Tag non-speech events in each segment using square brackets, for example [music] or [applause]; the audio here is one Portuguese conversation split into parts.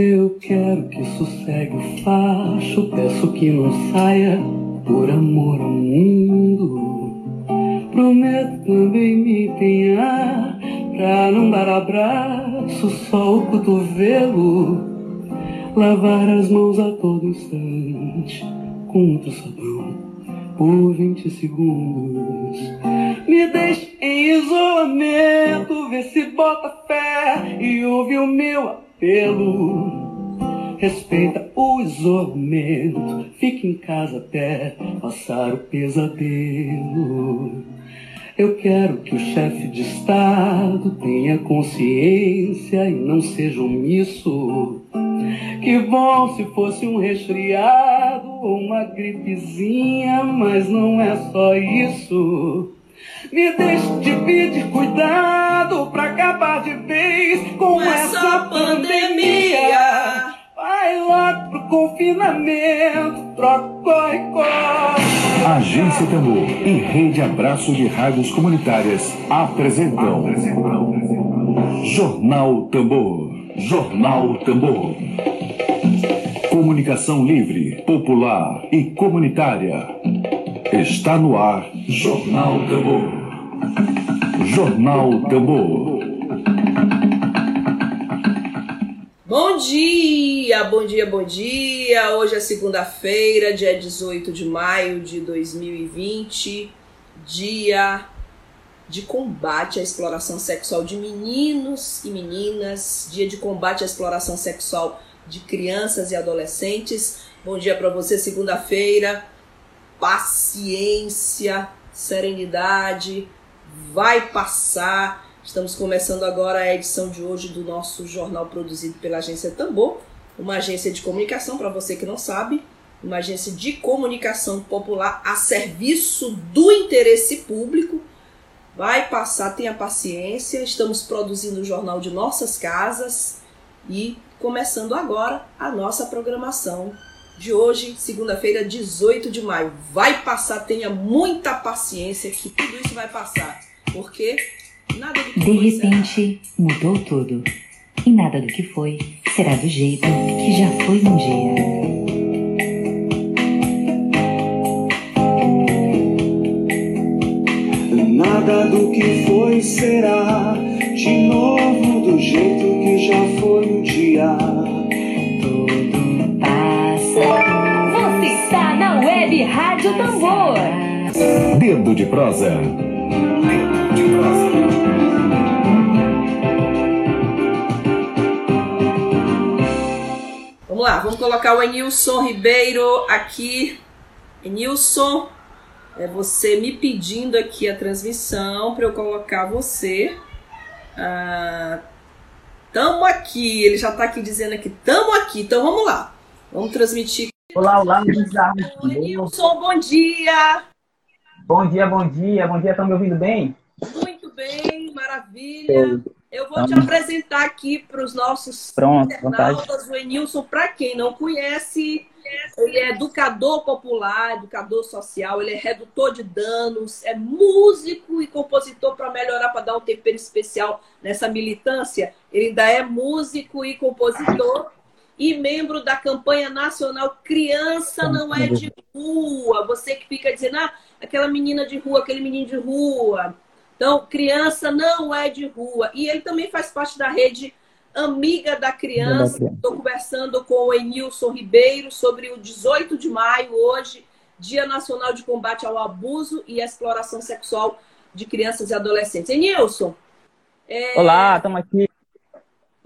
Eu quero que sossegue o facho, peço que não saia por amor ao mundo. Prometo também me empenhar pra não dar abraço, só o cotovelo. Lavar as mãos a todo instante com muito sabão por 20 segundos. Me deixe em isolamento, vê se bota fé e ouve o meu apelo. Respeita o isolamento, fique em casa até passar o pesadelo. Eu quero que o chefe de Estado tenha consciência e não seja omisso. Que bom se fosse um resfriado ou uma gripezinha, mas não é só isso. Me deixe de pedir cuidado pra acabar de vez com essa, essa pandemia. pandemia. Vai logo pro confinamento, troca e corre. Agência Tambor e Rede Abraço de Rádios Comunitárias apresentam, apresentam. Jornal Tambor. Jornal Tambor. Comunicação livre, popular e comunitária. Está no ar Jornal Tambor. Jornal Tambor. Bom dia, bom dia, bom dia. Hoje é segunda-feira, dia 18 de maio de 2020, dia de combate à exploração sexual de meninos e meninas, dia de combate à exploração sexual de crianças e adolescentes. Bom dia para você, segunda-feira. Paciência, serenidade, vai passar Estamos começando agora a edição de hoje do nosso jornal produzido pela agência Tambor, uma agência de comunicação, para você que não sabe, uma agência de comunicação popular a serviço do interesse público. Vai passar, tenha paciência. Estamos produzindo o jornal de nossas casas e começando agora a nossa programação de hoje, segunda-feira, 18 de maio. Vai passar, tenha muita paciência que tudo isso vai passar. Porque de repente, mudou tudo. E nada do que foi será do jeito que já foi um dia. Nada do que foi será de novo do jeito que já foi um dia. Rádio Tambor. Dedo de prosa. Dedo de prosa. Vamos lá, vamos colocar o Enilson Ribeiro aqui. Enilson, é você me pedindo aqui a transmissão para eu colocar você. Ah, tamo aqui, ele já está aqui dizendo aqui, tamo aqui, então vamos lá. Vamos transmitir. Olá, olá, Enilson, bom dia. Bom dia, bom dia, bom dia, estão me ouvindo bem? Muito bem, maravilha. Eu vou te apresentar aqui para os nossos Pronto, internautas, o Enilson, para quem não conhece, ele é educador popular, educador social, ele é redutor de danos, é músico e compositor para melhorar, para dar um tempero especial nessa militância. Ele ainda é músico e compositor e membro da campanha nacional Criança Não É de Rua. Você que fica dizendo, ah, aquela menina de rua, aquele menino de rua então, criança não é de rua. E ele também faz parte da rede Amiga da Criança. Estou conversando com o Enilson Ribeiro sobre o 18 de maio, hoje, Dia Nacional de Combate ao Abuso e Exploração Sexual de Crianças e Adolescentes. Enilson. É... Olá, estamos aqui.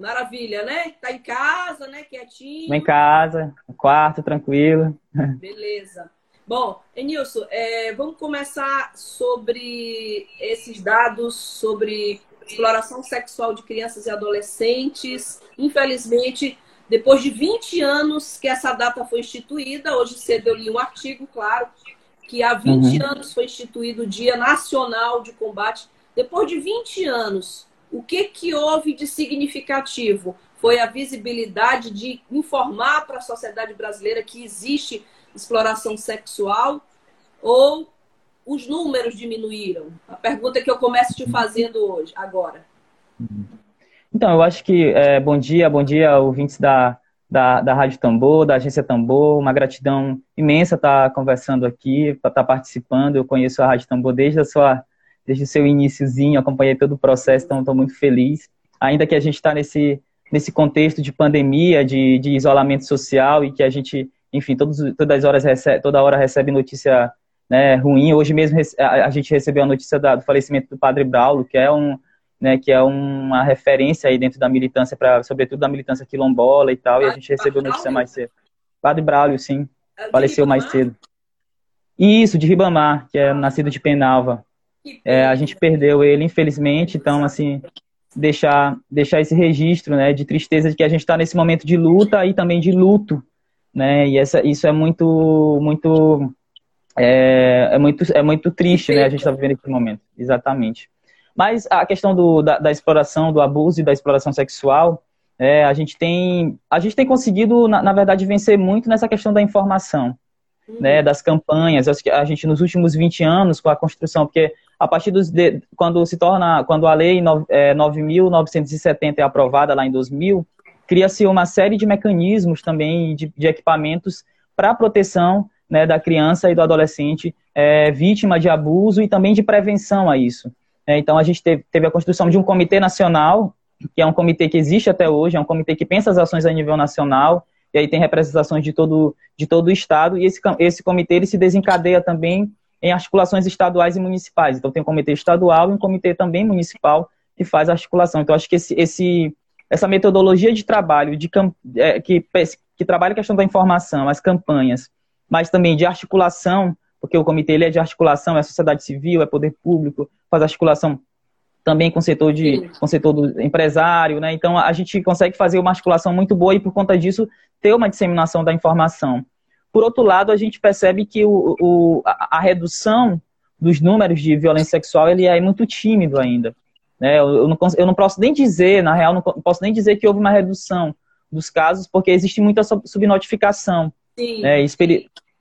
Maravilha, né? Tá em casa, né? Quietinho. em casa, quarto, tranquilo. Beleza. Bom, Enilson, é, vamos começar sobre esses dados sobre exploração sexual de crianças e adolescentes. Infelizmente, depois de 20 anos que essa data foi instituída, hoje cedo eu li um artigo, claro, que há 20 uhum. anos foi instituído o Dia Nacional de Combate. Depois de 20 anos, o que, que houve de significativo? Foi a visibilidade de informar para a sociedade brasileira que existe exploração sexual ou os números diminuíram? A pergunta que eu começo te fazendo hoje, agora. Então, eu acho que é, bom dia, bom dia, ouvintes da, da, da Rádio Tambor, da Agência Tambor. Uma gratidão imensa estar conversando aqui, estar participando. Eu conheço a Rádio Tambor desde, a sua, desde o seu iníciozinho, acompanhei todo o processo, então estou muito feliz. Ainda que a gente está nesse, nesse contexto de pandemia, de, de isolamento social e que a gente, enfim, todos, todas as horas recebe, toda hora recebe notícia né, ruim. Hoje mesmo a, gente recebeu a notícia do falecimento do Padre Braulo, que é um né, que é uma referência aí dentro da militância, pra, sobretudo da militância quilombola e tal, e a gente recebeu notícia mais cedo. Padre Braulio, sim, é faleceu mais cedo. Isso, de Ribamar, que é nascido de Penalva. É, a gente perdeu ele, infelizmente, então, assim, deixar, deixar esse registro, né, de tristeza de que a gente está nesse momento de luta e também de luto, né, e essa, isso é muito, muito, é, é muito, é muito triste, né, a gente está vivendo esse momento, exatamente. Mas a questão do, da, da, exploração, do abuso e da exploração sexual, é, a, gente tem, a gente tem conseguido, na, na, verdade, vencer muito nessa questão da informação, uhum. né, das campanhas. A gente, nos últimos 20 anos, com a construção, porque a partir dos. De, quando se torna. Quando a lei é, 9.970 é aprovada lá em 2000, cria-se uma série de mecanismos também, de, de equipamentos para a proteção né, da criança e do adolescente é, vítima de abuso e também de prevenção a isso. É, então, a gente teve, teve, a construção de um comitê nacional, que é um comitê que existe até hoje, é um comitê que pensa as ações a nível nacional, e aí tem representações de todo, de todo o Estado, e esse, esse comitê ele se desencadeia também em articulações estaduais e municipais. Então, tem um comitê estadual e um comitê também municipal que faz articulação. Então, acho que esse, esse essa metodologia de trabalho de, é, que, que trabalha a questão da informação, as campanhas, mas também de articulação porque o comitê ele é de articulação, é sociedade civil, é poder público, faz articulação também com o setor, de, com o setor do empresário, né? Então a gente consegue fazer uma articulação muito boa e por conta disso ter uma disseminação da informação. Por outro lado, a gente percebe que o, o a, a, redução dos números de violência sexual ele é muito tímido ainda. Né? Eu, eu, não, eu não posso nem dizer, na real, não posso nem dizer que houve uma redução dos casos, porque existe muita subnotificação. Sim. Né?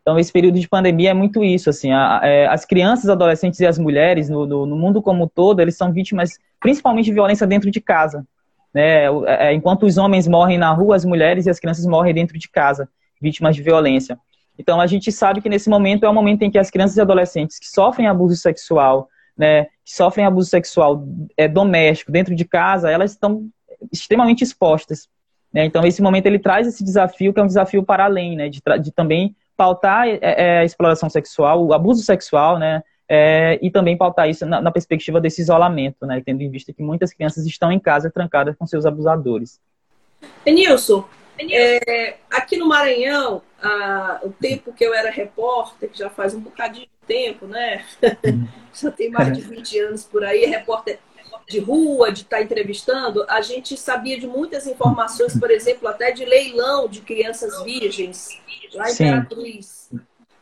Então, esse período de pandemia é muito isso, assim, a, a, é, as crianças, adolescentes e as mulheres no, no, no, mundo como todo, eles são vítimas principalmente de violência dentro de casa, né? É, enquanto os homens morrem na rua, as mulheres e as crianças morrem dentro de casa, vítimas de violência. Então, a gente sabe que nesse momento é o momento em que as crianças e adolescentes que sofrem abuso sexual, né, que sofrem abuso sexual é, doméstico dentro de casa, elas estão extremamente expostas. Né? Então, esse momento ele traz esse desafio, que é um desafio para além, né, de, de também pautar é, é, a exploração sexual, o abuso sexual, né? É, e também pautar isso na, na, perspectiva desse isolamento, né? Tendo em vista que muitas crianças estão em casa trancadas com seus abusadores. Denilson, é, aqui no Maranhão, o tempo que eu era repórter, que já faz um bocadinho de tempo, né? [laughs] Já tem mais de [laughs] 20 anos por aí, repórter de rua, de estar tá entrevistando, a gente sabia de muitas informações, por exemplo, até de leilão de crianças virgens, lá em Imperatriz.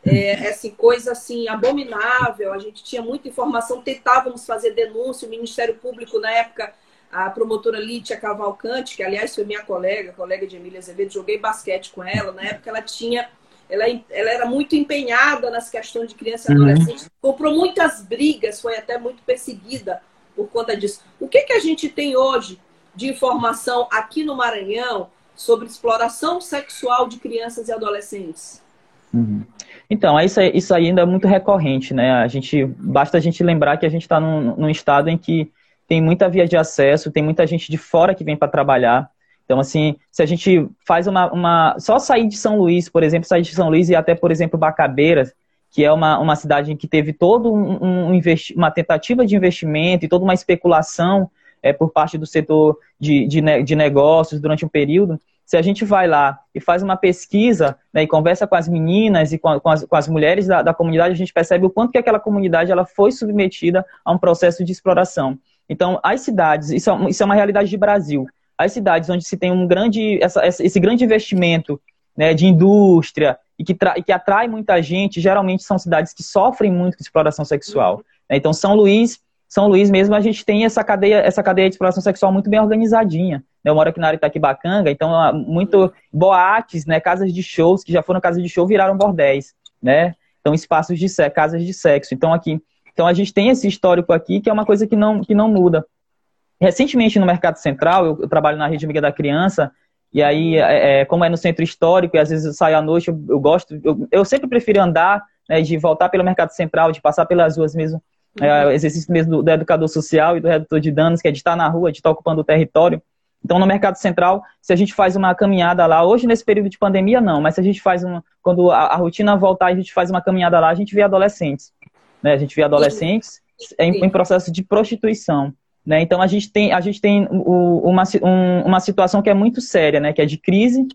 É, essa coisa assim abominável. A gente tinha muita informação, tentávamos fazer denúncia. O Ministério Público, na época, a promotora Lítia Cavalcante, que aliás foi minha colega, colega de Emília Azevedo, joguei basquete com ela. Na época, ela tinha. Ela, ela era muito empenhada nas questões de criança e uhum. adolescente, uhum. comprou muitas brigas, foi até muito perseguida por conta disso. O que, que a gente tem hoje de informação aqui no Maranhão sobre exploração sexual de crianças e adolescentes? Uhum. Então, isso, isso ainda é muito recorrente, né? A gente, basta a gente lembrar que a gente está num, num estado em que tem muita via de acesso, tem muita gente de fora que vem para trabalhar. Então, assim, se a gente faz uma, uma. Só sair de São Luís, por exemplo, sair de São Luís e até, por exemplo, Bacabeiras, que é uma, uma cidade que teve todo um, um uma tentativa de investimento e toda uma especulação é, por parte do setor de, de, de, negócios durante um período. Se a gente vai lá e faz uma pesquisa né, e conversa com as meninas e com, a, com, as, com as, mulheres da, da, comunidade, a gente percebe o quanto que aquela comunidade ela foi submetida a um processo de exploração. Então, as cidades, isso é, isso é uma realidade de Brasil, as cidades onde se tem um grande, essa, esse grande investimento né, de indústria, e que, e que atrai muita gente, geralmente são cidades que sofrem muito com exploração sexual. Né? Então, São Luís, São Luís mesmo, a gente tem essa cadeia, essa cadeia de exploração sexual muito bem organizadinha. Né? Eu moro aqui na área Itaquibacanga, então muito boates, né, casas de shows, que já foram casas de show, viraram bordéis, né? Então, espaços de sexo, casas de sexo. Então, aqui, então a gente tem esse histórico aqui, que é uma coisa que não, que não muda. Recentemente, no Mercado Central, eu, eu trabalho na Rede Amiga da Criança, E aí, é, é, como é no centro histórico, e às vezes eu saio à noite, eu, eu gosto, eu, eu, sempre prefiro andar, né, de voltar pelo mercado central, de passar pelas ruas mesmo, é, uhum. exercício mesmo do, do, educador social e do redutor de danos, que é de estar na rua, de estar ocupando o território. Então, no mercado central, se a gente faz uma caminhada lá, hoje nesse período de pandemia não, mas se a gente faz uma, quando a, a rotina voltar, a gente faz uma caminhada lá, a gente vê adolescentes, né? A gente vê adolescentes em, em processo de prostituição. Né? Então a gente tem, a gente tem o, uma, um, uma situação que é muito séria, né? que é de crise,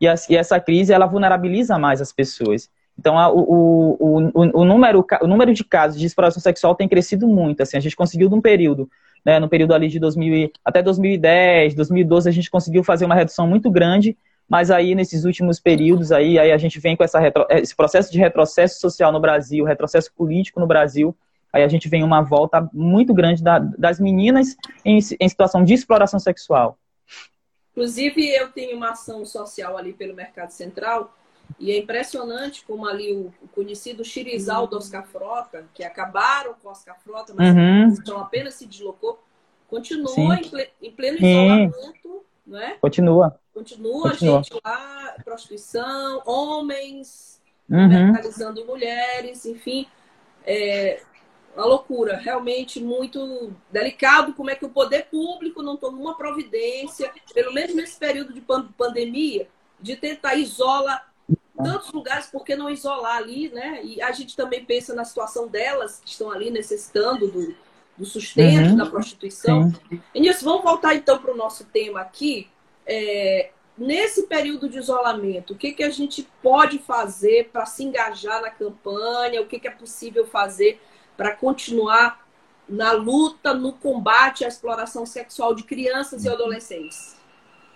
e, a, e essa crise ela vulnerabiliza mais as pessoas. Então a, o, o, o, número, o número de casos de exploração sexual tem crescido muito. Assim, a gente conseguiu num período, né, no período ali de 2000, até 2010, 2012, a gente conseguiu fazer uma redução muito grande, mas aí nesses últimos períodos aí, aí a gente vem com essa retro, esse processo de retrocesso social no Brasil, retrocesso político no Brasil, aí a gente vem uma volta muito grande da, das meninas em, em situação de exploração sexual. Inclusive, eu tenho uma ação social ali pelo Mercado Central, e é impressionante como ali o, conhecido Chirizal do Oscar Frota, que acabaram com Oscar Frota, mas uhum. então apenas se deslocou, continua em, ple, em, pleno isolamento, né? Continua. Continua, continua. gente lá, prostituição, homens, uhum. mulheres, enfim. É, uma loucura, realmente muito delicado como é que o poder público não toma uma providência, pelo menos nesse período de pandemia, de tentar isolar tantos lugares, por que não isolar ali, né? E a gente também pensa na situação delas que estão ali necessitando do, do sustento, uhum. da prostituição. E nisso, vamos voltar então para o nosso tema aqui. É, nesse período de isolamento, o que, que a gente pode fazer para se engajar na campanha? O que, que é possível fazer para continuar na luta, no combate à exploração sexual de crianças e adolescentes?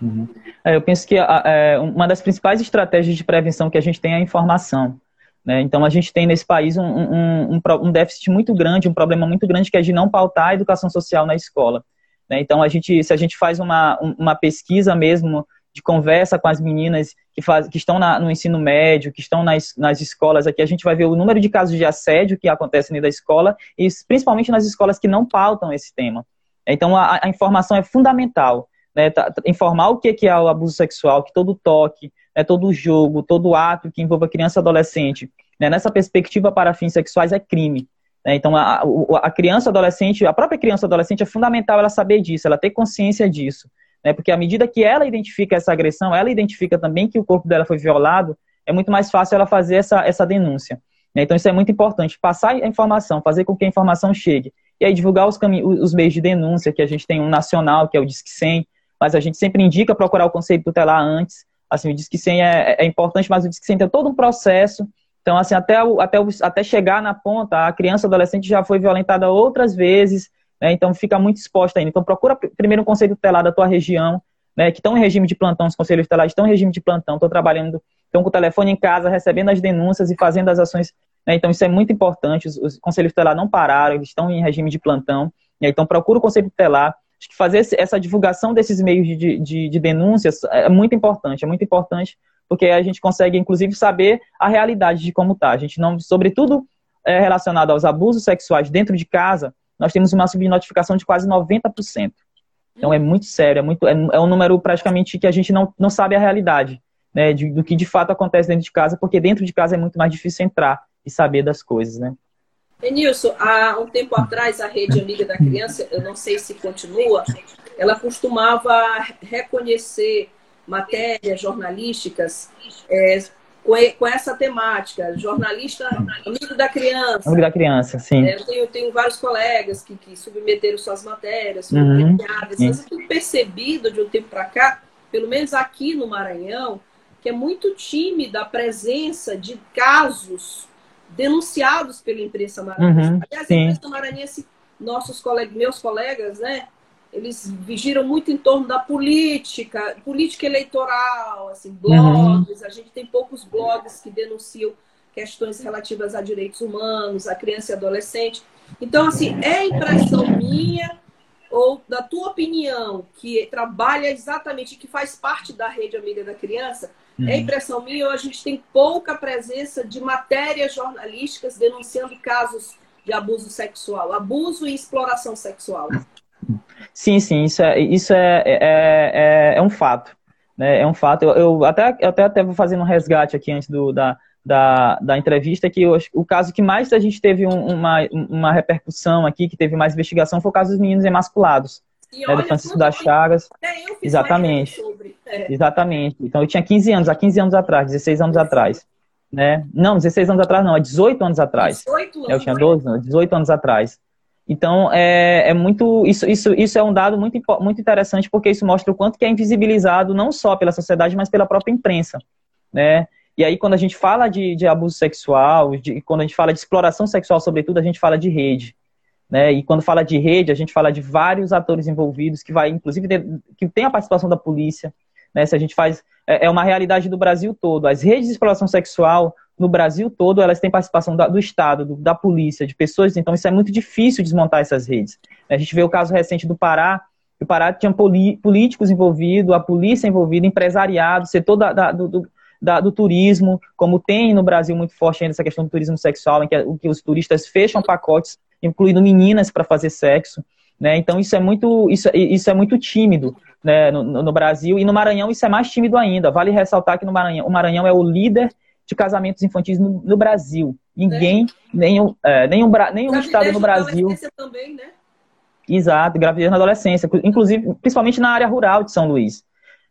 Uhum. É, eu penso que a, é, uma das principais estratégias de prevenção que a gente tem é a informação. Né? Então, a gente tem nesse país um, um, um, um, déficit muito grande, um problema muito grande que é de não pautar a educação social na escola. Né? Então, a gente, se a gente faz uma, uma pesquisa mesmo de conversa com as meninas que, faz, que estão na, no ensino médio, que estão nas, nas escolas aqui, a gente vai ver o número de casos de assédio que acontecem dentro da escola, e principalmente nas escolas que não pautam esse tema. Então, a, a informação é fundamental. Né, tá, informar o que é o abuso sexual, que todo toque, né, todo jogo, todo ato que envolva criança e adolescente, né, nessa perspectiva para fins sexuais é crime. Né, então, a, a criança adolescente, a própria criança adolescente é fundamental ela saber disso, ela ter consciência disso. Né? Porque à medida que ela identifica essa agressão, ela identifica também que o corpo dela foi violado, é muito mais fácil ela fazer essa, essa denúncia. Né? Então isso é muito importante, passar a informação, fazer com que a informação chegue. E aí divulgar os, os meios de denúncia, que a gente tem um nacional, que é o Disque 100, mas a gente sempre indica procurar o Conselho Tutelar antes. Assim, o Disque 100 é, é importante, mas o Disque 100 tem todo um processo então, assim, até, o, até, o, até chegar na ponta, a criança adolescente já foi violentada outras vezes, né? Então fica muito exposta ainda. Então procura primeiro um conselho tutelar da tua região, né? Que estão em regime de plantão, os conselhos tutelares estão em regime de plantão, estão trabalhando, estão com o telefone em casa, recebendo as denúncias e fazendo as ações. Né? Então isso é muito importante. Os, os conselhos tutelares não pararam, eles estão em regime de plantão. Né? Então procura o conselho tutelar. Acho que fazer essa divulgação desses meios de, de, de denúncias é muito importante, é muito importante porque a gente consegue, inclusive, saber a realidade de como está. A gente não, sobretudo é, relacionado aos abusos sexuais dentro de casa, nós temos uma subnotificação de quase 90%. Então é muito sério, é, muito, é, é um número praticamente que a gente não, não sabe a realidade né, de, do que de fato acontece dentro de casa, porque dentro de casa é muito mais difícil entrar e saber das coisas, né? Denilson, há um tempo atrás, a Rede Amiga da Criança, eu não sei se continua, ela costumava reconhecer matérias jornalísticas é, com, com essa temática, jornalista amigo da criança. Amigo da criança, sim. É, eu tenho, tenho, vários colegas que, que submeteram suas matérias, foram uhum, premiadas, mas eu tenho percebido de um tempo para cá, pelo menos aqui no Maranhão, que é muito tímida a presença de casos denunciados pela imprensa maranhense. Uhum, Aliás, a imprensa maranhense, nossos colegas, meus colegas, né, eles vigiram muito em torno da política, política eleitoral, assim, blogs. Uhum. A gente tem poucos blogs que denunciam questões relativas a direitos humanos, a criança e adolescente. Então, assim, é impressão minha ou da tua opinião, que trabalha exatamente, que faz parte da rede amiga da criança, é uhum. é impressão minha ou a gente tem pouca presença de matérias jornalísticas denunciando casos de abuso sexual, abuso e exploração sexual? Sim, sim, isso é, isso é, é, é, é um fato. Né? É um fato. Eu, eu até, eu até, até vou fazendo um resgate aqui antes do, da, da, da entrevista, que eu, o caso que mais a gente teve um, uma, uma repercussão aqui, que teve mais investigação, foi o caso dos meninos emasculados. E né, do Francisco das Chagas. até eu fiz Exatamente. sobre. É. Exatamente. Então eu tinha 15 anos, há 15 anos atrás, 16 anos atrás. Né? Não, 16 anos atrás não, é 18 anos atrás. 18 anos. Eu tinha 12, não, 18 anos atrás. Então, é, é muito. Isso, isso, isso é um dado muito, muito interessante, porque isso mostra o quanto que é invisibilizado não só pela sociedade, mas pela própria imprensa. Né? E aí, quando a gente fala de, de abuso sexual, de, quando a gente fala de exploração sexual, sobretudo, a gente fala de rede. Né? E quando fala de rede, a gente fala de vários atores envolvidos, que vai, inclusive, que tem a participação da polícia. Né? Se a gente faz. É é uma realidade do Brasil todo. As redes de exploração sexual no Brasil todo, elas têm participação da- do Estado, do- da polícia, de pessoas, então isso é muito difícil desmontar essas redes. A gente vê o caso recente do Pará, o Pará tinha poli- políticos envolvidos, a polícia envolvida, empresariado, setor da- da- do, da- do turismo, como tem no Brasil muito forte ainda essa questão do turismo sexual, em que, que os turistas fecham pacotes, incluindo meninas para fazer sexo. Né? Então isso é muito, isso, isso é muito tímido né, no, no Brasil, e no Maranhão isso é mais tímido ainda. Vale ressaltar que no Maranhão, o Maranhão é o líder de casamentos infantis no, no Brasil. Ninguém, nenhum, é, nenhum, nenhum estado no Brasil. também, né? Exato, gravidez na adolescência, inclusive, principalmente na área rural de São Luís.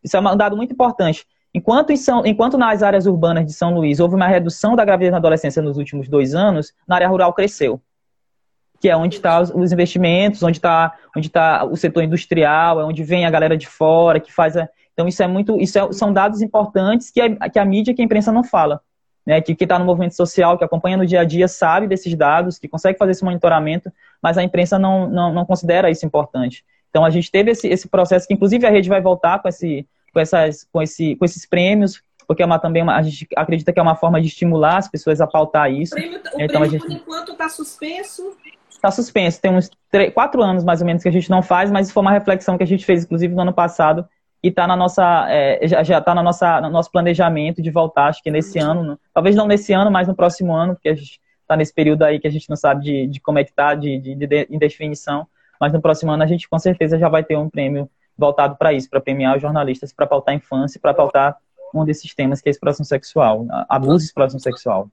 Isso é um dado muito importante. Enquanto, em São, enquanto nas áreas urbanas de São Luís houve uma redução da gravidez na adolescência nos últimos dois anos, na área rural cresceu. Que é onde estão os, os investimentos, onde está onde tá o setor industrial, é onde vem a galera de fora, que faz a... Então, isso é muito. Isso é- são dados importantes que a, que a mídia, que a imprensa não fala. Né? Que quem está no movimento social, que acompanha no dia a dia, sabe desses dados, que consegue fazer esse monitoramento, mas a imprensa não, não, não considera isso importante. Então, a gente teve esse, esse processo, que inclusive a rede vai voltar com, esse, com, essas, com, esse, com esses prêmios, porque é uma, também uma, a gente acredita que é uma forma de estimular as pessoas a pautar O isso. prêmio, o Então, a prêmio gente- por enquanto, está suspenso. Está suspenso, tem uns três, quatro anos mais ou menos que a gente não faz, mas foi uma reflexão que a gente fez, inclusive, no ano passado, e está na nossa, é, já, está na nossa, no nosso planejamento de voltar, acho que nesse ano, né? talvez não nesse ano, mas no próximo ano, porque a gente está nesse período aí que a gente não sabe de, de como é que está, de, de, de indefinição, mas no próximo ano a gente com certeza já vai ter um prêmio voltado para isso, para premiar os jornalistas, para pautar a infância, para pautar um desses temas que é a exploração sexual, abuso e exploração sexual.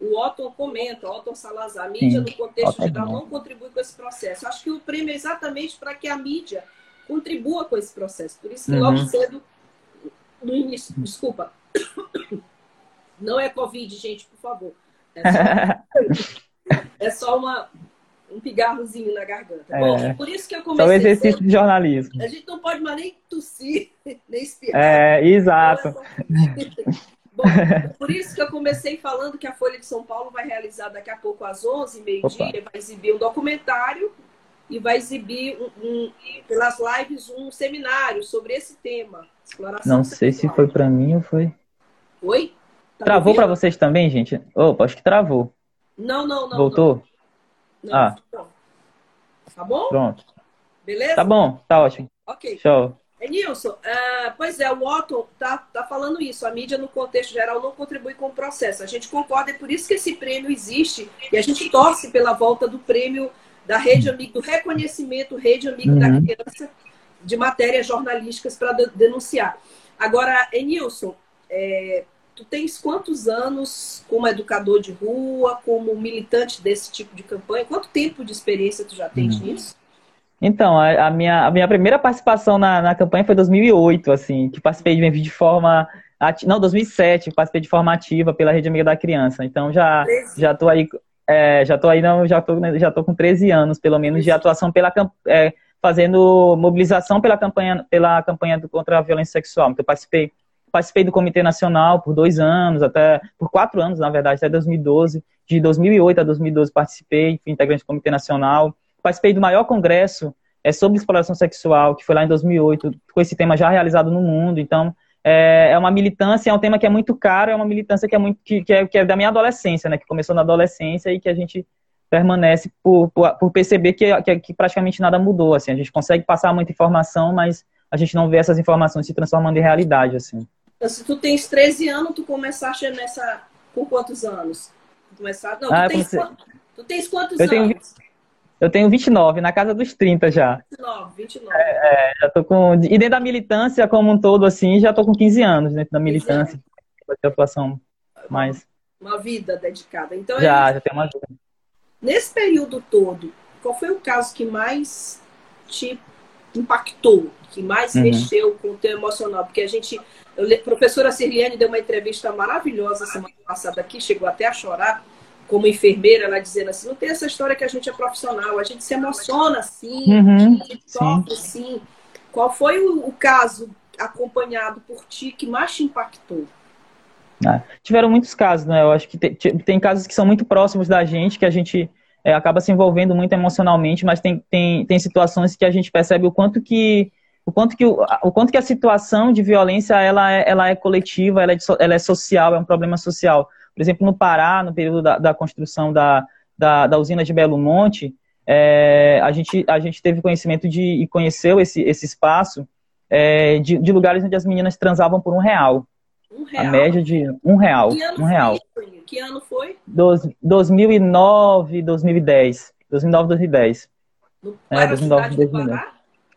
O Otton comenta, Otton Salazar, a mídia Sim, no contexto Otton é geral não contribui com esse processo. Acho que o prêmio é exatamente para que a mídia contribua com esse processo. Por isso que logo Uhum. cedo, no início, desculpa, [coughs] não é Covid, gente, por favor. É só, [laughs] é só uma, um pigarrozinho na garganta. É. Bom, por isso que eu Só o comecei exercício de jornalismo. A gente não pode mais nem tossir, [laughs] nem espirrar. É, exato. [laughs] Bom, por isso que eu comecei falando que a Folha de São Paulo vai realizar daqui a pouco às 11 meio-dia, vai exibir um documentário e vai exibir um, um- pelas lives um seminário sobre esse tema. Exploração Não sei se sexual. foi pra mim ou foi. Oi? Tá Travou ouvindo? vocês também, gente? Opa, acho que travou. Não, não, não. Voltou? Não, não, Ah. não. Tá bom? Pronto. Beleza? Tá bom, tá ótimo. Ok. Show. É, Nilson, ah, pois é, o Otton tá, tá falando isso. A mídia, no contexto geral, não contribui com o processo. A gente concorda, é por isso que esse prêmio existe e a gente torce pela volta do prêmio da Rede Amigo, do reconhecimento Rede Amigo da Uhum. Criança de matérias jornalísticas para denunciar. Agora, Enilson, é, tu tens quantos anos como educador de rua, como militante desse tipo de campanha? Quanto tempo de experiência tu já tens Uhum. nisso? Então, a, a minha, a minha primeira participação na, na campanha foi em 2008, assim, que participei de, de forma. Não, 2007, participei de forma ativa pela Rede Amiga da Criança. Então, já, já tô aí. É, já tô aí, não, já tô, já tô com 13 anos, pelo menos, de atuação pela é, fazendo mobilização pela campanha, pela campanha contra a violência sexual. Então, eu participei, participei do Comitê Nacional por dois anos, até por quatro anos, na verdade, até 2012. De 2008 a 2012 participei, fui integrante do Comitê Nacional. Participei do maior congresso é, sobre exploração sexual, que foi lá em 2008, com esse tema já realizado no mundo. Então, é, é uma militância, é um tema que é muito caro, é uma militância que é muito que, que, é, que é da minha adolescência, né? Que começou na adolescência e que a gente permanece por, por, por perceber que, que, que praticamente nada mudou. Assim, a gente consegue passar muita informação, mas a gente não vê essas informações se transformando em realidade, assim. Então, se tu tens 13 anos, tu começaste nessa. Com quantos anos? Tu começaste... Não, Ah, tu, tens comecei- quantos... tu tens quantos Eu tenho anos? Eu tenho 29, na casa dos 30 já. 29, 29. É, é, já tô com. E dentro da militância como um todo, assim, já tô com 15 anos dentro da militância. Vai ter atuação mais. Uma vida dedicada. Então, já, já tem uma vida. Nesse período todo, qual foi o caso que mais te impactou, que mais uhum. mexeu com o teu emocional? Porque a gente. Eu, a professora Sirliane deu uma entrevista maravilhosa semana passada aqui, chegou até a chorar como enfermeira, ela dizendo assim, não tem essa história que a gente é profissional, a gente se emociona sim, uhum, a gente sofre sim. Qual foi o, o, caso acompanhado por ti que mais te impactou? Ah, tiveram muitos casos, né? Eu acho que tem, tem, casos que são muito próximos da gente, que a gente é, acaba se envolvendo muito emocionalmente, mas tem, tem, tem situações que a gente percebe o quanto que o quanto que, o, o quanto que a situação de violência ela é, ela é coletiva, ela é, ela é social, é um problema social. Por exemplo, no Pará, no período da, da construção da, da, da, usina de Belo Monte, é, a, gente, a gente teve conhecimento de, e conheceu esse, esse espaço é, de, de, lugares onde as meninas transavam por um real. Um real? A média de um real. Que ano um real. Foi? Que ano foi? Dos, 2009, 2010. 2009, 2010. No, é, 2009, 2010.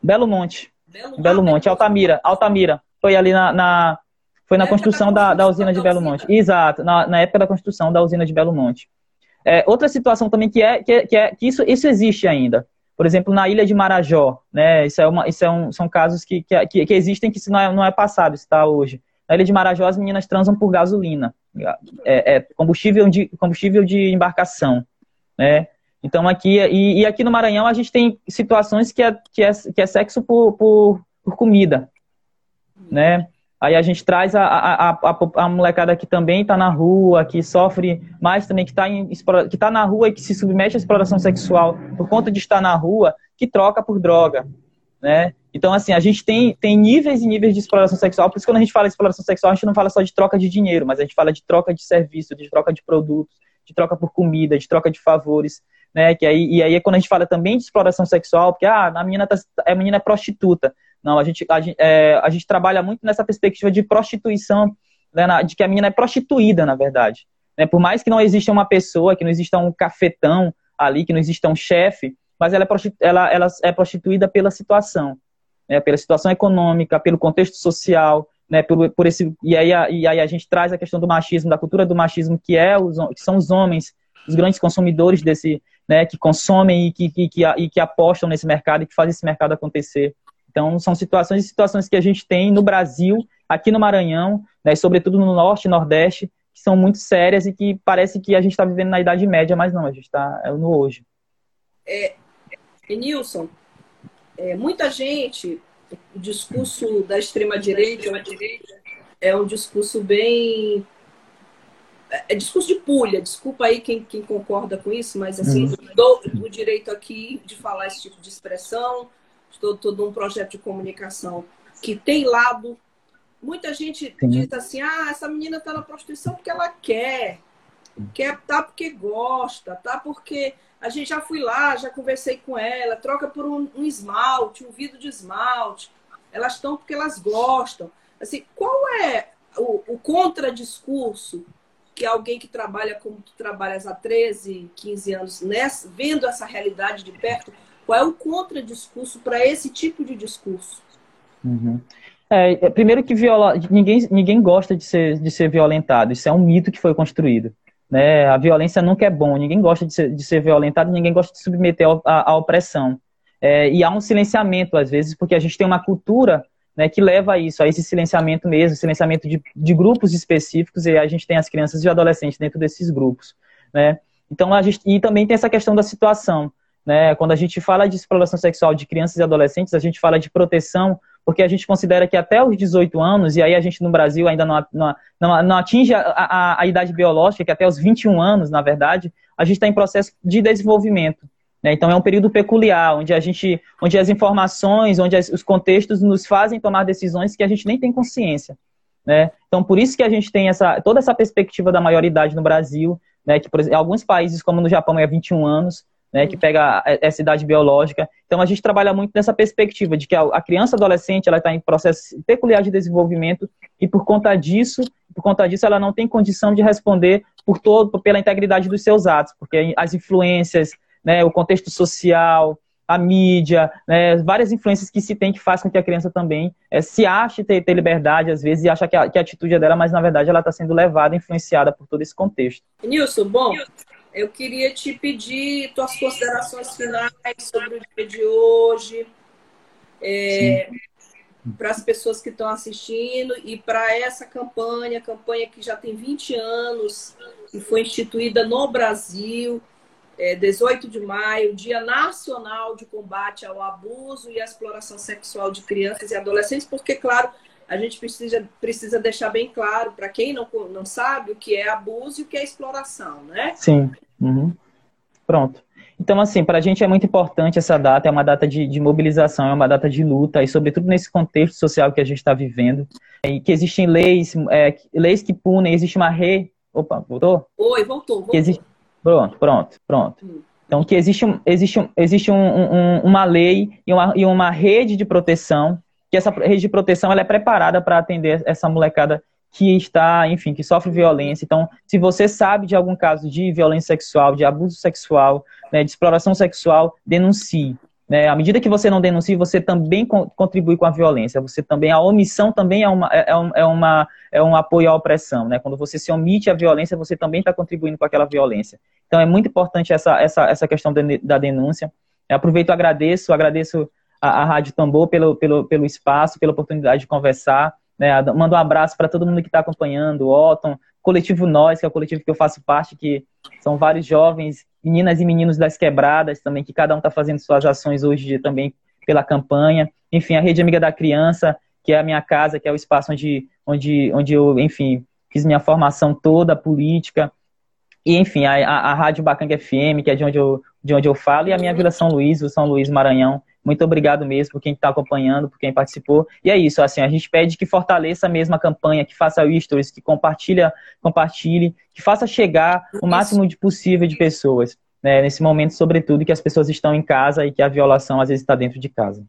Belo Monte. Belo, Belo Monte, Altamira. Altamira. Foi ali na, na foi na, na construção da, da, usina de Belo Monte. Exato, na, na, época da construção da usina de Belo Monte. É, outra situação também que é que, é, que, é, que isso, isso existe ainda. Por exemplo, na ilha de Marajó, né? Isso, é uma, isso é um, são casos que, que, que existem que isso não é, não é passado, isso está hoje. Na ilha de Marajó, as meninas transam por gasolina. É, é combustível, de, combustível de embarcação, né? Então aqui, e, e, aqui no Maranhão a gente tem situações que é, que é, que é sexo por, por, por comida, né? Aí a gente traz a, a, a, a molecada que também está na rua, que sofre mais também, que está tá na rua e que se submete à exploração sexual por conta de estar na rua, que troca por droga, né? Então, assim, a gente tem, tem níveis e níveis de exploração sexual, por isso quando a gente fala de exploração sexual, a gente não fala só de troca de dinheiro, mas a gente fala de troca de serviço, de troca de produtos, de troca por comida, de troca de favores, né? Que aí, e aí é quando a gente fala também de exploração sexual, porque, ah, a menina, tá, a menina é prostituta. Não, a gente, a, gente, é, a gente trabalha muito nessa perspectiva de prostituição, né, na, de que a menina é prostituída, na verdade. Né? Por mais que não exista uma pessoa, que não exista um cafetão ali, que não exista um chefe, mas ela é, ela, ela é prostituída pela situação, né? pela situação econômica, pelo contexto social, né? por, por esse, e, aí, e aí a gente traz a questão do machismo, da cultura do machismo, que, é os, que são os homens, os grandes consumidores desse, né, que consomem e que, que, que, e que apostam nesse mercado e que fazem esse mercado acontecer. Então, são situações e situações que a gente tem no Brasil, aqui no Maranhão, né, sobretudo no Norte e Nordeste, que são muito sérias e que parece que a gente está vivendo na Idade Média, mas não, a gente está é no hoje. É, Nilson, é, muita gente, o discurso da extrema-direita é um discurso bem é discurso de pulha, desculpa aí quem, quem concorda com isso, mas assim, uhum. dou o direito aqui de falar esse tipo de expressão, todo, todo um projeto de comunicação que tem lado. Muita gente Sim. diz assim: ah, essa menina está na prostituição porque ela quer, quer tá porque gosta, tá porque a gente já fui lá, já conversei com ela, troca por um, um esmalte, um vidro de esmalte. Elas estão porque elas gostam. Assim, qual é o, o contradiscurso que alguém que trabalha como tu trabalhas há 13, 15 anos, nessa, vendo essa realidade de perto, qual é o contradiscurso para esse tipo de discurso? Uhum. É, é, primeiro que viola, ninguém, ninguém gosta de ser, de ser violentado. Isso é um mito que foi construído. Né? A violência nunca é bom. Ninguém gosta de ser, de ser violentado, ninguém gosta de submeter à opressão. É, e há um silenciamento, às vezes, porque a gente tem uma cultura né, que leva a isso, a esse silenciamento mesmo, silenciamento de, de grupos específicos, e a gente tem as crianças e adolescentes dentro desses grupos. Né? Então, a gente, e também tem essa questão da situação. Né? Quando a gente fala de exploração sexual de crianças e adolescentes, a gente fala de proteção, porque a gente considera que até os 18 anos, e aí a gente no Brasil ainda não, não, não, atinge a, a, a, idade biológica, que até os 21 anos, na verdade, a gente está em processo de desenvolvimento. Né? Então é um período peculiar, onde a gente, onde as informações, onde as, os contextos nos fazem tomar decisões que a gente nem tem consciência. Né? Então por isso que a gente tem essa, toda essa perspectiva da maioridade no Brasil, né? que por exemplo, alguns países, como no Japão, é 21 anos, né, que pega essa idade biológica. Então, a gente trabalha muito nessa perspectiva de que a, criança adolescente ela está em processo peculiar de desenvolvimento e, por conta disso, por conta disso, ela não tem condição de responder por todo, pela integridade dos seus atos, porque as influências, né, o contexto social, a mídia, né, várias influências que se tem que faz com que a criança também é, se ache ter, ter, liberdade, às vezes, e acha que a, que a atitude é dela, mas na verdade ela está sendo levada, influenciada por todo esse contexto. Nilson, bom, eu queria te pedir tuas considerações finais sobre o dia de hoje, é, para as pessoas que estão assistindo e para essa campanha, campanha que já tem 20 anos e foi instituída no Brasil é, 18 de maio, Dia Nacional de Combate ao Abuso e à Exploração Sexual de Crianças e Adolescentes, porque, claro, a gente precisa, precisa deixar bem claro para quem não, não sabe o que é abuso e o que é exploração, né? Sim. Uhum. Pronto. Então, assim, para a gente é muito importante essa data, é uma data de, de, mobilização, é uma data de luta, e sobretudo nesse contexto social que a gente está vivendo, e que existem leis, é, leis que punem, existe uma re... Opa, voltou? Oi, voltou, voltou. Existe, Pronto, pronto, pronto. Hum. Então, que existe, existe, existe um, um, uma lei e uma, e uma rede de proteção, que essa rede de proteção ela é preparada para atender essa molecada que está, enfim, que sofre violência. Então, se você sabe de algum caso de violência sexual, de abuso sexual, né, de exploração sexual, denuncie. Né? À medida que você não denuncia, você também contribui com a violência. Você também a omissão também é uma é, é, é uma é um apoio à opressão, né? Quando você se omite a violência, você também está contribuindo com aquela violência. Então é muito importante essa essa essa questão da denúncia. Eu aproveito, agradeço, agradeço a, a Rádio Tambor pelo, pelo pelo espaço, pela oportunidade de conversar. Né? Mando um abraço para todo mundo que está acompanhando, o Otton, coletivo Nós, que é o coletivo que eu faço parte, que são vários jovens meninas e meninos das quebradas também, que cada um está fazendo suas ações hoje também pela campanha. Enfim, a Rede Amiga da Criança, que é a minha casa, que é o espaço onde, onde, onde eu, enfim, fiz minha formação toda política. E, enfim, a, a, Rádio Bacanga FM, que é de onde, eu, de onde eu falo, e a minha Vila São Luís, o São Luís Maranhão, muito obrigado mesmo por quem está acompanhando, por quem participou. E é isso, assim, a gente pede que fortaleça mesmo a campanha, que faça stories, que compartilha, compartilhe, que faça chegar o máximo de possível de pessoas. Né, nesse momento, sobretudo, que as pessoas estão em casa e que a violação às vezes está dentro de casa.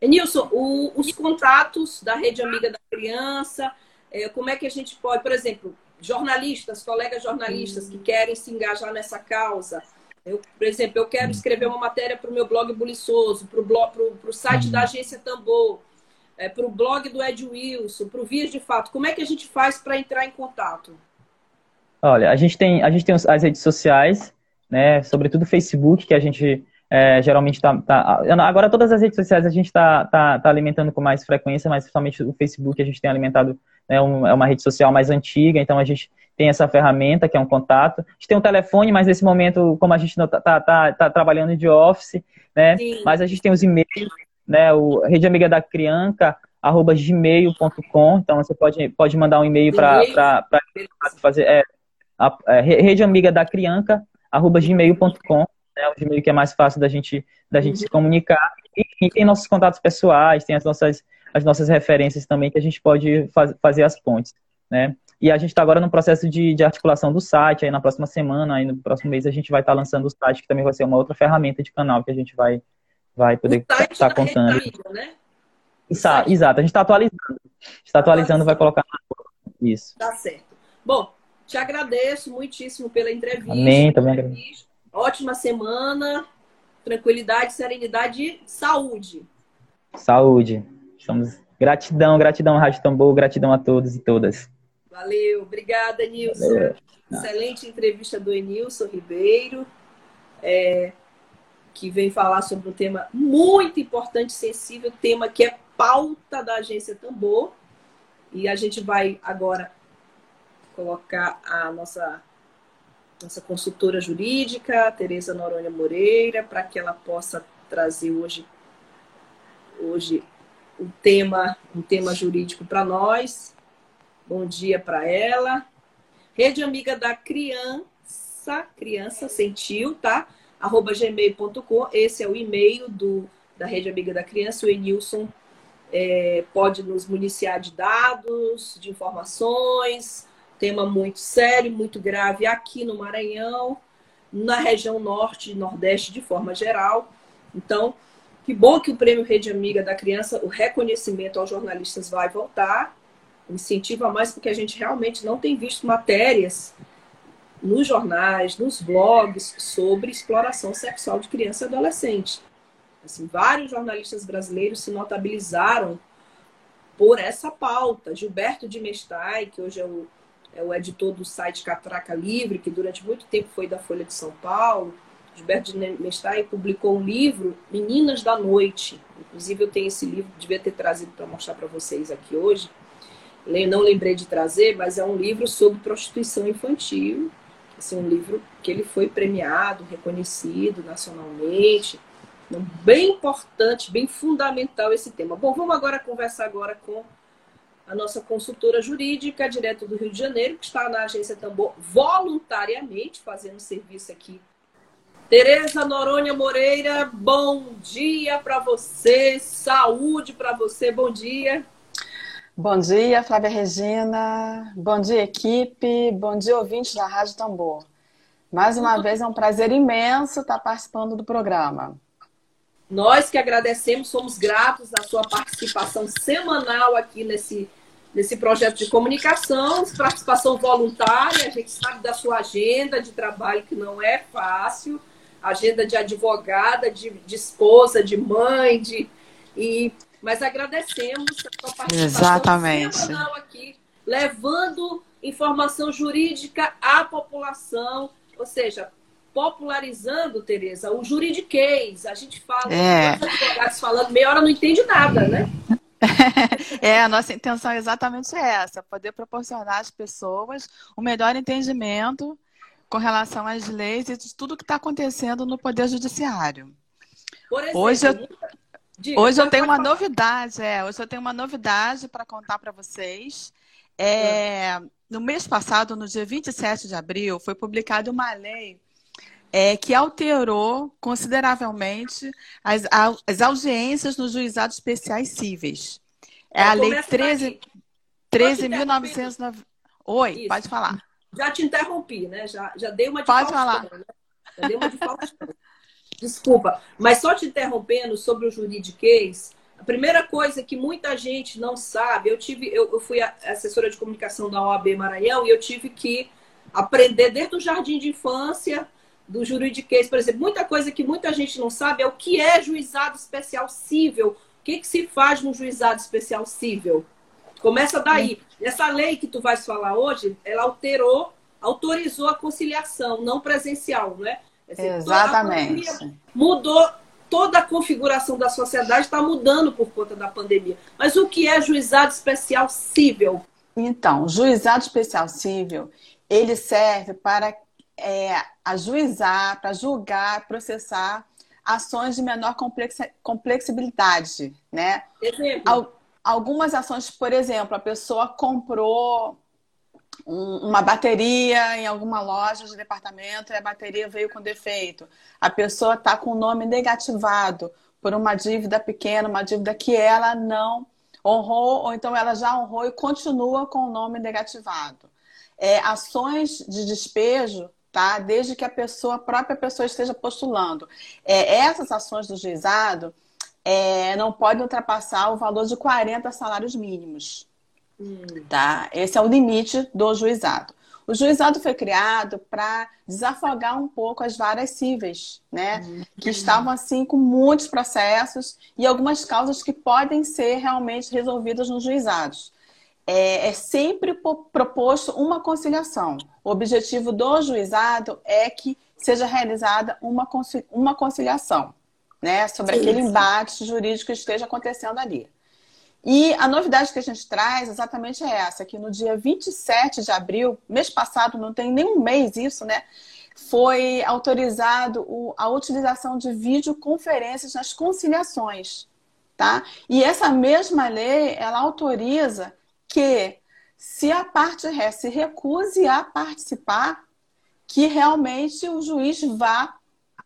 Nilson, o, os contatos da Rede Amiga da Criança, é, como é que a gente pode, por exemplo, jornalistas, colegas jornalistas que querem se engajar nessa causa, eu, por exemplo, eu quero escrever uma matéria para o meu blog Buliçoso, para o site da agência Tambor, é, para o blog do Ed Wilson, para o Vias de Fato. Como é que a gente faz para entrar em contato? Olha, a gente tem, a gente tem as redes sociais, né, sobretudo o Facebook, que a gente é, geralmente está. Tá, agora, todas as redes sociais a gente está tá, tá alimentando com mais frequência, mas principalmente o Facebook a gente tem alimentado, né, um, é uma rede social mais antiga, então a gente tem essa ferramenta que é um contato. A gente tem um telefone, mas nesse momento, como a gente está tá, tá, tá, trabalhando de office, né? Sim. Mas a gente tem os e-mails, né? O Rede Amiga da Crianca, arroba gmail.com. Então você pode, pode mandar um e-mail para fazer. É, a, é, Rede Amiga da Crianca, arroba gmail.com. Né, o Gmail que é mais fácil da gente, da gente se comunicar. E, e tem nossos contatos pessoais, tem as nossas, as nossas referências também que a gente pode faz, fazer as pontes. Né? E a gente está agora no processo de, de, articulação do site, aí na próxima semana, aí no próximo mês a gente vai estar tá lançando o site, que também vai ser uma outra ferramenta de canal que a gente vai, vai poder estar tá, tá contando. né? Exato, exato, a gente está atualizando. está atualizando, vai colocar isso. Tá certo. Bom, te agradeço muitíssimo pela entrevista. Amém, também agradeço. Ótima semana, tranquilidade, serenidade e saúde. Saúde. Estamos... Gratidão, gratidão, Rádio Tambor, gratidão a todos e todas. Valeu, obrigada, Nilson. Valeu. Excelente entrevista do Enilson Ribeiro, é, que vem falar sobre um tema muito importante, sensível, tema que é pauta da agência Tambor. E a gente vai agora colocar a nossa, nossa consultora jurídica, Tereza Noronha Moreira, para que ela possa trazer hoje, hoje um tema, um tema jurídico para nós. Bom dia para ela. Rede Amiga da Criança, criança sentiu, tá? Arroba gmail.com. Esse é o e-mail do, da Rede Amiga da Criança. O Enilson é, pode nos municiar de dados, de informações. Tema muito sério, muito grave aqui no Maranhão, na região norte e nordeste de forma geral. Então, que bom que o Prêmio Rede Amiga da Criança, o reconhecimento aos jornalistas vai voltar incentiva mais porque a gente realmente não tem visto matérias nos jornais, nos blogs, sobre exploração sexual de criança e adolescente. Assim, vários jornalistas brasileiros se notabilizaram por essa pauta. Gilberto de Mestai, que hoje é o, é o editor do site Catraca Livre, que durante muito tempo foi da Folha de São Paulo, Gilberto de Mestai publicou um livro, Meninas da Noite. Inclusive, eu tenho esse livro, devia ter trazido para mostrar para vocês aqui hoje. Não lembrei de trazer, mas é um livro sobre prostituição infantil. Assim, um livro que ele foi premiado, reconhecido nacionalmente. Então, bem importante, bem fundamental esse tema. Bom, vamos agora conversar agora com a nossa consultora jurídica, direto do Rio de Janeiro, que está na agência Tambor voluntariamente fazendo serviço aqui Tereza Noronha Moreira, bom dia para você, saúde para você, bom dia. Bom dia, Flávia Regina, bom dia, equipe, bom dia, ouvintes da Rádio Tambor. Mais uma vez é um prazer imenso estar participando do programa. Nós que agradecemos, somos gratos à sua participação semanal aqui nesse, nesse projeto de comunicação, participação voluntária, a gente sabe da sua agenda de trabalho que não é fácil agenda de advogada, de, de esposa, de mãe, de, e, mas agradecemos a sua participação Exatamente. aqui, levando informação jurídica à população, ou seja, popularizando, Tereza, o juridiquês. A gente fala, é. os advogados falando, meia hora não entende nada, né? [laughs] É, a nossa intenção é exatamente essa, poder proporcionar às pessoas o melhor entendimento com relação às leis e de tudo que está acontecendo no Poder Judiciário. Exemplo, hoje eu, diga, hoje eu tenho uma falar. novidade, é, hoje eu tenho uma novidade para contar para vocês. É, no mês passado, no dia 27 de abril, foi publicada uma lei é, que alterou consideravelmente as, as audiências nos juizados especiais cíveis. É a Lei 13.990. 13, 13 Oi, Isso. pode falar. Já te interrompi, né? Já, já dei uma de Pode falar. Né? Já dei uma de Desculpa, mas só te interrompendo sobre o juridiquês, a primeira coisa que muita gente não sabe, eu tive, eu, eu fui assessora de comunicação da OAB Maranhão e eu tive que aprender desde o jardim de infância do juridiquês, por exemplo, muita coisa que muita gente não sabe é o que é juizado especial cível, o que, que se faz no juizado especial cível. Começa daí. Essa lei que tu vais falar hoje, ela alterou, autorizou a conciliação não presencial, né? Dizer, Exatamente. Mudou toda a configuração da sociedade está mudando por conta da pandemia. Mas o que é juizado especial cível? Então, juizado especial cível, ele serve para é, ajuizar, para julgar, processar ações de menor complexibilidade, né? Exemplo algumas ações, por exemplo, a pessoa comprou uma bateria em alguma loja de departamento e a bateria veio com defeito. A pessoa está com o nome negativado por uma dívida pequena, uma dívida que ela não honrou, ou então ela já honrou e continua com o nome negativado. É, ações de despejo, tá? Desde que a pessoa, a própria pessoa esteja postulando. É, essas ações do juizado, é, não pode ultrapassar o valor de 40 salários mínimos. Hum. Tá? Esse é o limite do juizado. O juizado foi criado para desafogar um pouco as varas cíveis, né? Uhum. Que estavam assim com muitos processos e algumas causas que podem ser realmente resolvidas nos juizados. É, é sempre proposto uma conciliação. O objetivo do juizado é que seja realizada uma, uma conciliação né? Sobre sim, aquele embate jurídico que esteja acontecendo ali. E a novidade que a gente traz exatamente é essa, que no dia 27 de abril, mês passado, não tem nem um mês isso, né? Foi autorizado a utilização de videoconferências nas conciliações, tá? E essa mesma lei, ela autoriza que se a parte ré se recuse a participar, que realmente o juiz vá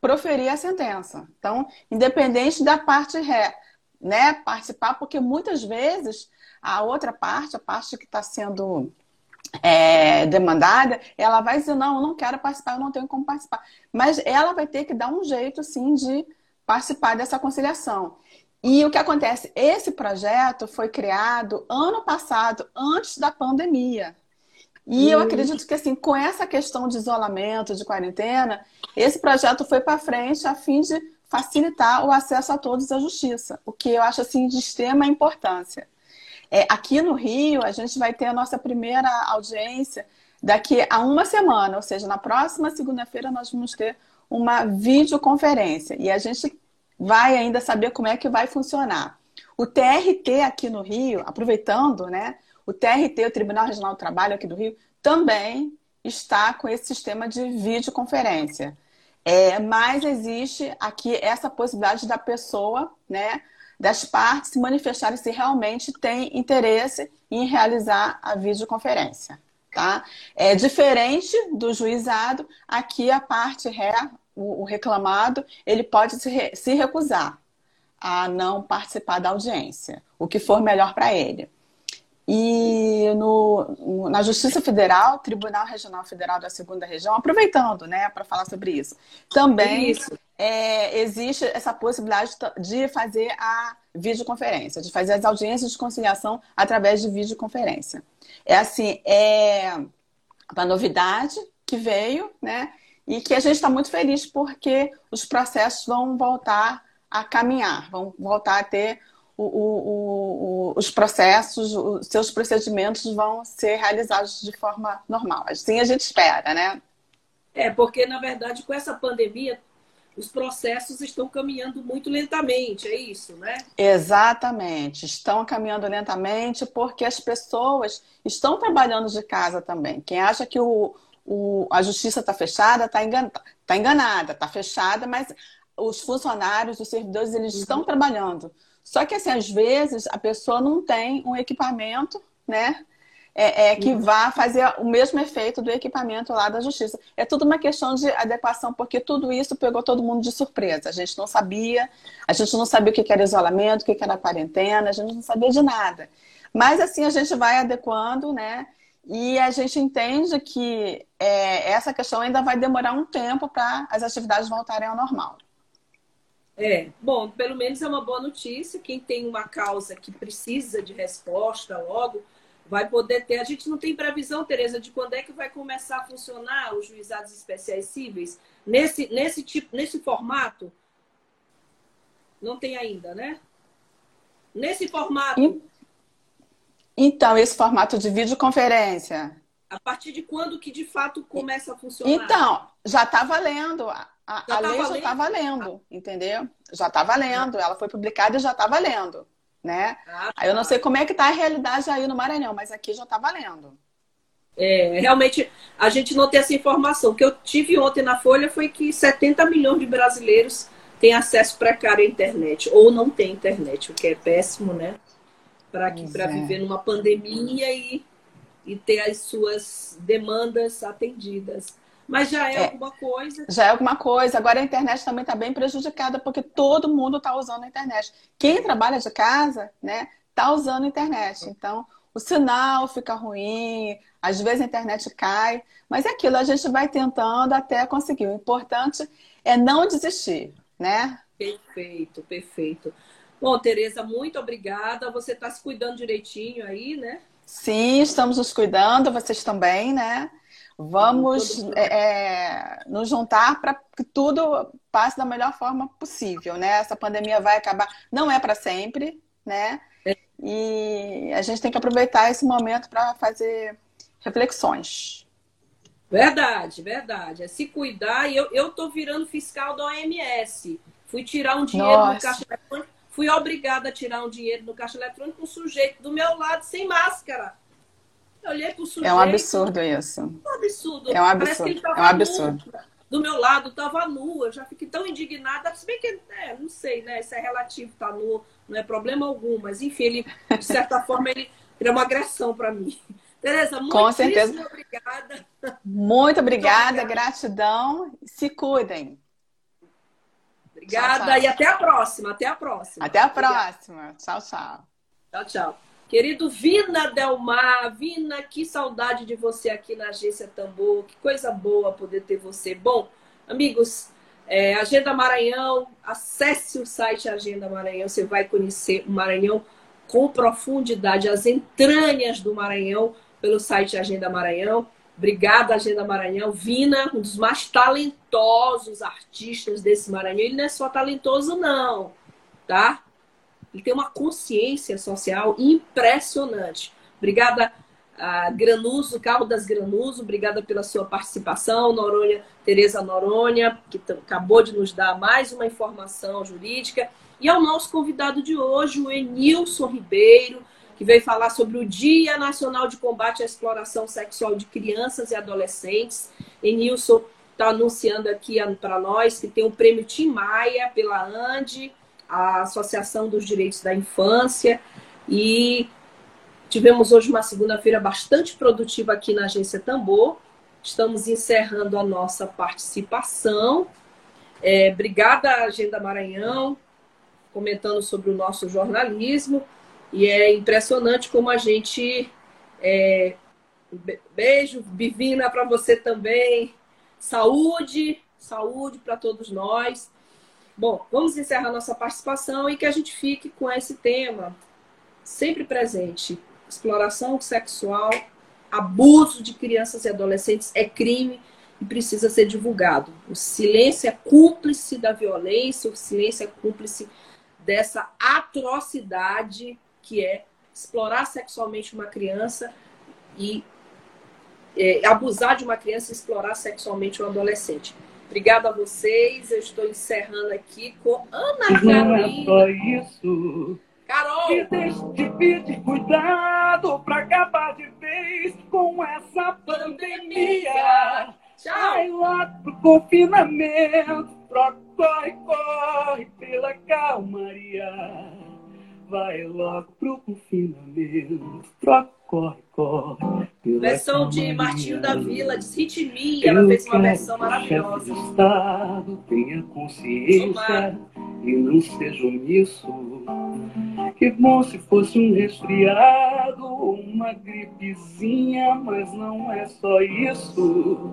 proferir a sentença. Então, independente da parte ré, né, participar, porque muitas vezes a outra parte, a parte que está sendo é, demandada, ela vai dizer, não, eu não quero participar, eu não tenho como participar. Mas ela vai ter que dar um jeito, sim, de participar dessa conciliação. E o que acontece? Esse projeto foi criado ano passado, antes da pandemia. E eu acredito que, assim, com essa questão de isolamento, de quarentena, esse projeto foi para frente a fim de facilitar o acesso a todos à justiça, o que eu acho, assim, de extrema importância. É, aqui no Rio, a gente vai ter a nossa primeira audiência daqui a uma semana, ou seja, na próxima segunda-feira nós vamos ter uma videoconferência e a gente vai ainda saber como é que vai funcionar. O TRT aqui no Rio, aproveitando, né, o TRT, o Tribunal Regional do Trabalho aqui do Rio, também está com esse sistema de videoconferência. É, mas existe aqui essa possibilidade da pessoa, né, das partes se manifestarem se realmente tem interesse em realizar a videoconferência. Tá? É diferente do juizado, aqui a parte ré, o, o reclamado, ele pode se, re, se recusar a não participar da audiência, o que for melhor para ele. E no, na Justiça Federal, Tribunal Regional Federal da Segunda Região, aproveitando né, para falar sobre isso, também isso. É, existe essa possibilidade de fazer a videoconferência, de fazer as audiências de conciliação através de videoconferência. É assim, é uma novidade que veio, né? E que a gente está muito feliz porque os processos vão voltar a caminhar, vão voltar a ter o, o, o, os processos, os seus procedimentos vão ser realizados de forma normal. Assim a gente espera, né? É, porque na verdade com essa pandemia os processos estão caminhando muito lentamente, é isso, né? Exatamente, estão caminhando lentamente porque as pessoas estão trabalhando de casa também. Quem acha que o, o a justiça está fechada está engan, tá enganada, está fechada, mas os funcionários, os servidores, eles uhum. estão trabalhando. Só que, assim, às vezes a pessoa não tem um equipamento, né? É, é, que uhum. vá fazer o mesmo efeito do equipamento lá da justiça. É tudo uma questão de adequação, porque tudo isso pegou todo mundo de surpresa. A gente não sabia, a gente não sabia o que era isolamento, o que era quarentena, a gente não sabia de nada. Mas assim a gente vai adequando, né? E a gente entende que é, essa questão ainda vai demorar um tempo para as atividades voltarem ao normal. É, bom, pelo menos é uma boa notícia. Quem tem uma causa que precisa de resposta logo, vai poder ter. A gente não tem previsão, Tereza, de quando é que vai começar a funcionar os juizados especiais cíveis nesse, nesse tipo, nesse formato. Não tem ainda, né? Nesse formato. Então, esse formato de videoconferência. A partir de quando que de fato começa a funcionar? Então, já está valendo. A, a lei já está valendo, entendeu? Já está valendo. Ela foi publicada e já está valendo, né? Ah, tá. Aí eu não sei como é que está a realidade aí no Maranhão, mas aqui já está valendo. É, realmente, a gente não tem essa informação. O que eu tive ontem na Folha foi que 70 milhões de brasileiros têm acesso precário à internet, ou não têm internet, o que é péssimo, né? Para é. viver numa pandemia e, e ter as suas demandas atendidas. Mas já é, é, alguma coisa. Já é alguma coisa. Agora a internet também está bem prejudicada, porque todo mundo está usando a internet. Quem trabalha de casa, né, está usando a internet. Então, o sinal fica ruim, às vezes a internet cai, mas é aquilo, a gente vai tentando até conseguir. O importante é não desistir, né? Perfeito, perfeito. Bom, Tereza, muito obrigada. Você está se cuidando direitinho aí, né? Sim, estamos nos cuidando, vocês também, né? Vamos é, é, nos juntar para que tudo passe da melhor forma possível, né? Essa pandemia vai acabar, não é para sempre, né? É. E a gente tem que aproveitar esse momento para fazer reflexões. Verdade, verdade. É se cuidar. E eu, eu tô virando fiscal da OMS. Fui tirar um dinheiro Nossa. no caixa eletrônico. Fui obrigada a tirar um dinheiro no caixa eletrônico com um sujeito do meu lado sem máscara. Eu olhei pro sujeito. É um absurdo isso. Um absurdo. É um absurdo. é um absurdo. Nu, do meu lado, tava nu. Eu já fiquei tão indignada. Se bem que, é, não sei, né? Isso é relativo, tá nu, não é problema algum. Mas, enfim, ele, de certa [laughs] forma, ele, ele é uma agressão para mim. [laughs] Tereza, muito Com certeza. obrigada. Muito obrigada, gratidão. Se cuidem. Obrigada tchau, tchau. e até a próxima. Até a próxima. Até a próxima. Tchau, tchau. Tchau, tchau. Querido Vina Delmar, Vina, que saudade de você aqui na Agência Tambor, que coisa boa poder ter você. Bom, amigos, é, Agenda Maranhão, acesse o site Agenda Maranhão, você vai conhecer o Maranhão com profundidade, as entranhas do Maranhão, pelo site Agenda Maranhão. Obrigada, Agenda Maranhão. Vina, um dos mais talentosos artistas desse Maranhão. Ele não é só talentoso, não, tá? Ele tem uma consciência social impressionante. Obrigada, Granuso, Caldas Granuso, obrigada pela sua participação. Noronha, Tereza Noronha, que acabou de nos dar mais uma informação jurídica. E ao nosso convidado de hoje, o Enilson Ribeiro, que veio falar sobre o Dia Nacional de Combate à Exploração Sexual de Crianças e Adolescentes. Enilson está anunciando aqui para nós que tem o prêmio Tim Maia pela ANDE, a Associação dos Direitos da Infância, e tivemos hoje uma segunda-feira bastante produtiva aqui na Agência Tambor. Estamos encerrando a nossa participação. É, obrigada, Agenda Maranhão, comentando sobre o nosso jornalismo. E é impressionante como a gente. É... Beijo, Bivina, para você também. Saúde, saúde para todos nós. Bom, vamos encerrar nossa participação e que a gente fique com esse tema sempre presente. Exploração sexual, abuso de crianças e adolescentes é crime e precisa ser divulgado. O silêncio é cúmplice da violência, o silêncio é cúmplice dessa atrocidade que é explorar sexualmente uma criança e é, abusar de uma criança e explorar sexualmente um adolescente. Obrigada a vocês. Eu estou encerrando aqui com Ana Carolina. Não é só isso. Carol! Que deixe de pedir cuidado para acabar de vez com essa pandemia. Tchau! Vai lá pro confinamento, corre, corre pela calmaria. Vai logo pro confinamento, corre, corre. pela Versão de. Martinho da Vila, de Ritmia. Ela fez uma versão maravilhosa. Estado tenha consciência Tomara. e não seja omisso. Que bom se fosse um resfriado ou uma gripezinha, mas não é só isso.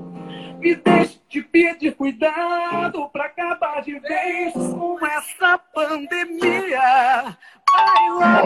Me deixe te pedir cuidado pra acabar de vez com essa pandemia. Vai lá,